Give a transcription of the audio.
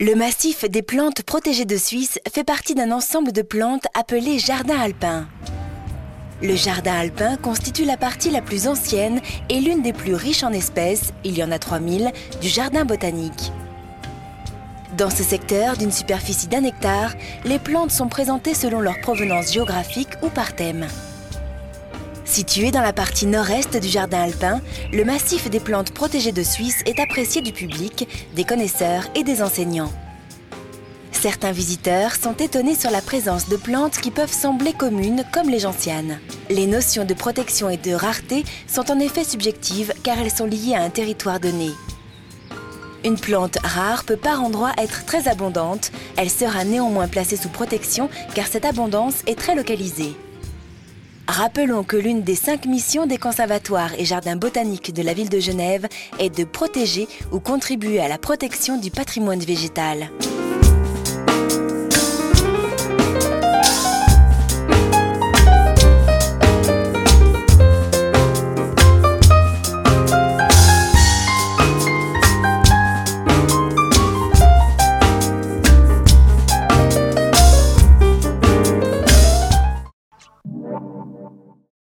Le massif des plantes protégées de Suisse fait partie d'un ensemble de plantes appelées jardins alpins. Le jardin alpin constitue la partie la plus ancienne et l'une des plus riches en espèces, il y en a 3000, du jardin botanique. Dans ce secteur, d'une superficie d'un hectare, les plantes sont présentées selon leur provenance géographique ou par thème. Situé dans la partie nord-est du jardin alpin, le massif des plantes protégées de Suisse est apprécié du public, des connaisseurs et des enseignants. Certains visiteurs sont étonnés sur la présence de plantes qui peuvent sembler communes comme les gentianes. Les notions de protection et de rareté sont en effet subjectives car elles sont liées à un territoire donné. Une plante rare peut par endroits être très abondante, elle sera néanmoins placée sous protection car cette abondance est très localisée. Rappelons que l'une des cinq missions des conservatoires et jardins botaniques de la ville de Genève est de protéger ou contribuer à la protection du patrimoine végétal.